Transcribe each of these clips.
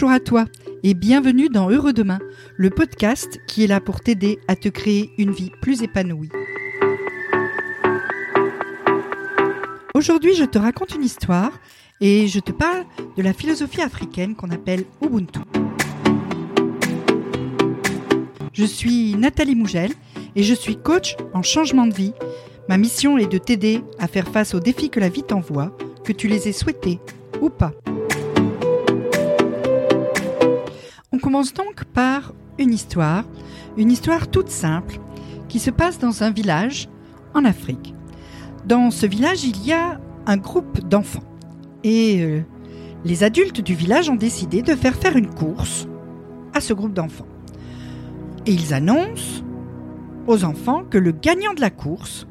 Bonjour à toi et bienvenue dans Heureux Demain, le podcast qui est là pour t'aider à te créer une vie plus épanouie. Aujourd'hui, je te raconte une histoire et je te parle de la philosophie africaine qu'on appelle Ubuntu. Je suis Nathalie Mougel et je suis coach en changement de vie. Ma mission est de t'aider à faire face aux défis que la vie t'envoie, que tu les aies souhaités ou pas. On commence donc par une histoire, une histoire toute simple qui se passe dans un village en Afrique. Dans ce village, il y a un groupe d'enfants et euh, les adultes du village ont décidé de faire faire une course à ce groupe d'enfants. Et ils annoncent aux enfants que le gagnant de la course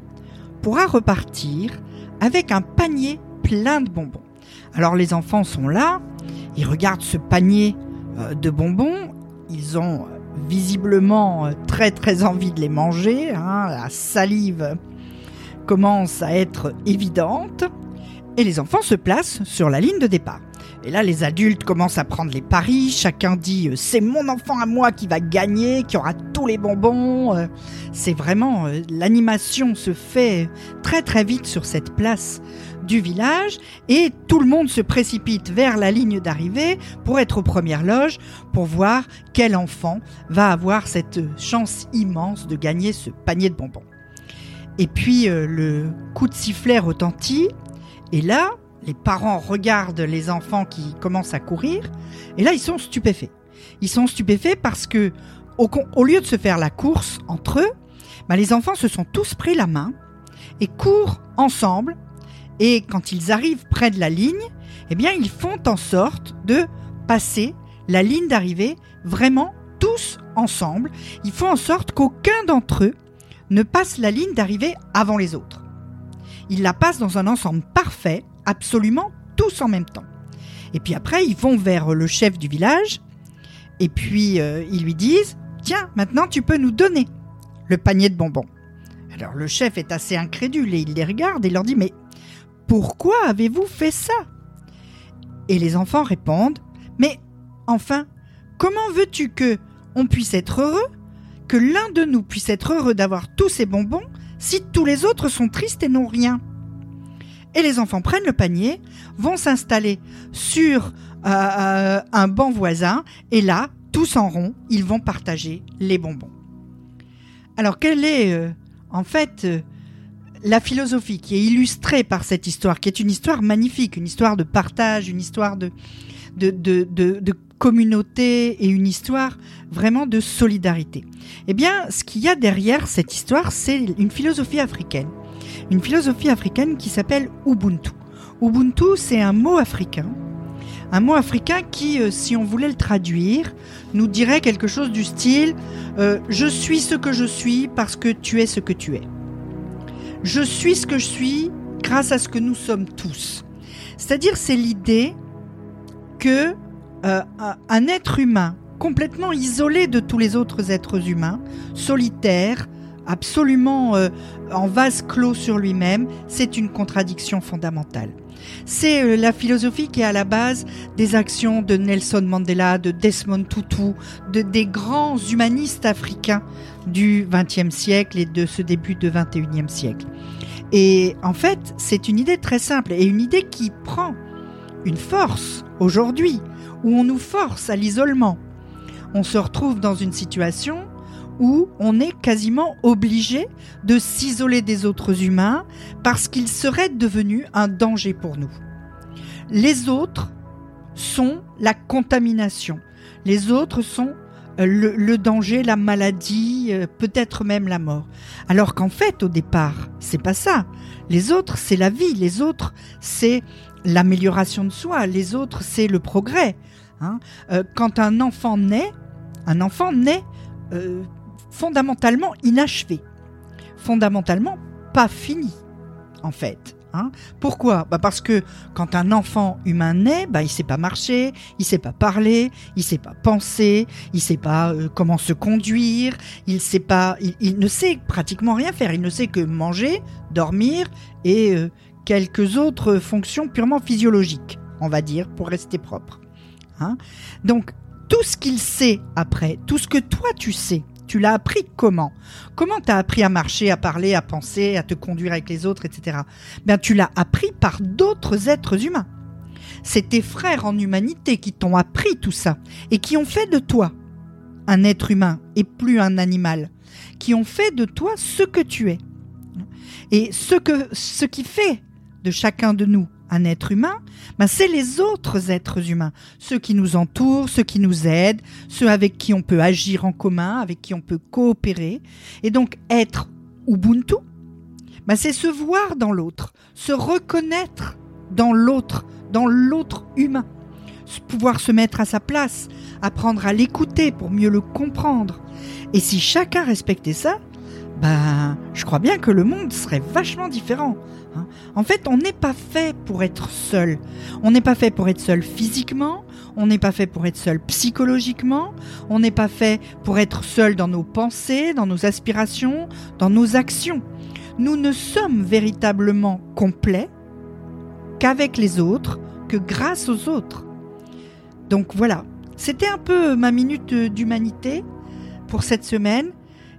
pourra repartir avec un panier plein de bonbons. Alors les enfants sont là, ils regardent ce panier de bonbons. Ils ont euh, visiblement euh, très très envie de les manger. Hein. La salive commence à être évidente. Et les enfants se placent sur la ligne de départ. Et là, les adultes commencent à prendre les paris. Chacun dit c'est mon enfant à moi qui va gagner, qui aura tous les bonbons. C'est vraiment l'animation se fait très très vite sur cette place du village et tout le monde se précipite vers la ligne d'arrivée pour être aux premières loges pour voir quel enfant va avoir cette chance immense de gagner ce panier de bonbons. Et puis euh, le coup de sifflet retentit et là, les parents regardent les enfants qui commencent à courir et là ils sont stupéfaits. Ils sont stupéfaits parce que au, lieu de se faire la course entre eux, bah, les enfants se sont tous pris la main et courent ensemble et quand ils arrivent près de la ligne, eh bien, ils font en sorte de passer la ligne d'arrivée vraiment tous ensemble. Ils font en sorte qu'aucun d'entre eux ne passe la ligne d'arrivée avant les autres. Ils la passent dans un ensemble parfait, absolument tous en même temps. Et puis après, ils vont vers le chef du village et puis euh, ils lui disent Tiens, maintenant tu peux nous donner le panier de bonbons. Alors le chef est assez incrédule et il les regarde et leur dit Mais pourquoi avez-vous fait ça? Et les enfants répondent Mais enfin, comment veux-tu que on puisse être heureux Que l'un de nous puisse être heureux d'avoir tous ces bonbons si tous les autres sont tristes et n'ont rien? Et les enfants prennent le panier, vont s'installer sur euh, euh, un banc voisin et là, tous en rond, ils vont partager les bonbons. Alors quelle est euh, en fait la philosophie qui est illustrée par cette histoire, qui est une histoire magnifique, une histoire de partage, une histoire de, de, communauté et une histoire vraiment de solidarité. Eh bien, ce qu'il y a derrière cette histoire, c'est une philosophie africaine. Une philosophie africaine qui s'appelle Ubuntu. Ubuntu, c'est un mot africain. Un mot africain qui, euh, si on voulait le traduire, nous dirait quelque chose du style euh, Je suis ce que je suis parce que tu es ce que tu es. Je suis ce que je suis grâce à ce que nous sommes tous. C'est-à-dire, c'est l'idée que euh, un être humain complètement isolé de tous les autres êtres humains, solitaire, absolument euh, en vase clos sur lui-même, c'est une contradiction fondamentale. C'est euh, la philosophie qui est à la base des actions de Nelson Mandela, de Desmond Tutu, de, des grands humanistes africains du XXe siècle et de ce début du XXIe siècle. Et en fait, c'est une idée très simple et une idée qui prend une force aujourd'hui où on nous force à l'isolement. On se retrouve dans une situation où on est quasiment obligé de s'isoler des autres humains parce qu'ils seraient devenus un danger pour nous. Les autres sont la contamination. Les autres sont euh, le, danger, la maladie, euh, peut-être même la mort. Alors qu'en fait, au départ, c'est pas ça. Les autres, c'est la vie. Les autres, c'est l'amélioration de soi. Les autres, c'est le progrès. Hein. Euh, quand un enfant naît, un enfant naît fondamentalement inachevé, fondamentalement pas fini, en fait. Hein. Pourquoi? Bah Parce que quand un enfant humain naît, bah il sait pas marcher, il sait pas parler, il sait pas penser, il sait pas euh, comment se conduire, il sait pas, il, ne sait pratiquement rien faire. Il ne sait que manger, dormir et euh, quelques autres fonctions purement physiologiques, on va dire, pour rester propre. Hein. Donc, tout ce qu'il sait après, tout ce que toi tu sais, tu l'as appris comment? Comment tu as appris à marcher, à parler, à penser, à te conduire avec les autres, etc. Ben, tu l'as appris par d'autres êtres humains. C'est tes frères en humanité qui t'ont appris tout ça et qui ont fait de toi un être humain et plus un animal, qui ont fait de toi ce que tu es. Et ce, que, ce qui fait de chacun de nous un être humain, ben c'est les autres êtres humains, ceux qui nous entourent, ceux qui nous aident, ceux avec qui on peut agir en commun, avec qui on peut coopérer. Et donc être Ubuntu, ben c'est se voir dans l'autre, se reconnaître dans l'autre, dans l'autre humain, pouvoir se mettre à sa place, apprendre à l'écouter pour mieux le comprendre. Et si chacun respectait ça, ben, crois bien que le monde serait vachement différent. Hein. En fait, on n'est pas fait pour être seul. On n'est pas fait pour être seul physiquement, on n'est pas fait pour être seul psychologiquement, on n'est pas fait pour être seul dans nos pensées, dans nos aspirations, dans nos actions. Nous ne sommes véritablement complets qu'avec les autres, que grâce aux autres. Donc voilà, c'était un peu ma minute d'humanité pour cette semaine.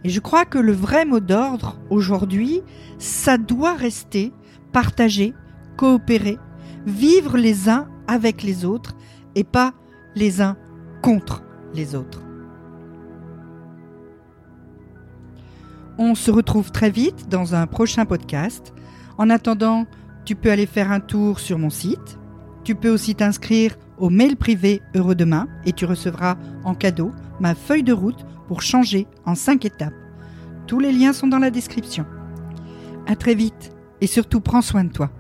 Et je crois que le vrai mot d'ordre aujourd'hui, ça doit rester partager, coopérer, vivre les uns avec les autres et pas les uns contre les autres. On se retrouve très vite dans un prochain podcast. En attendant, tu peux aller faire un tour sur mon site. Tu peux aussi t'inscrire au mail privé Heureux Demain et tu recevras en cadeau ma feuille de route pour changer en 5 étapes. Tous les liens sont dans la description. À très vite et surtout prends soin de toi.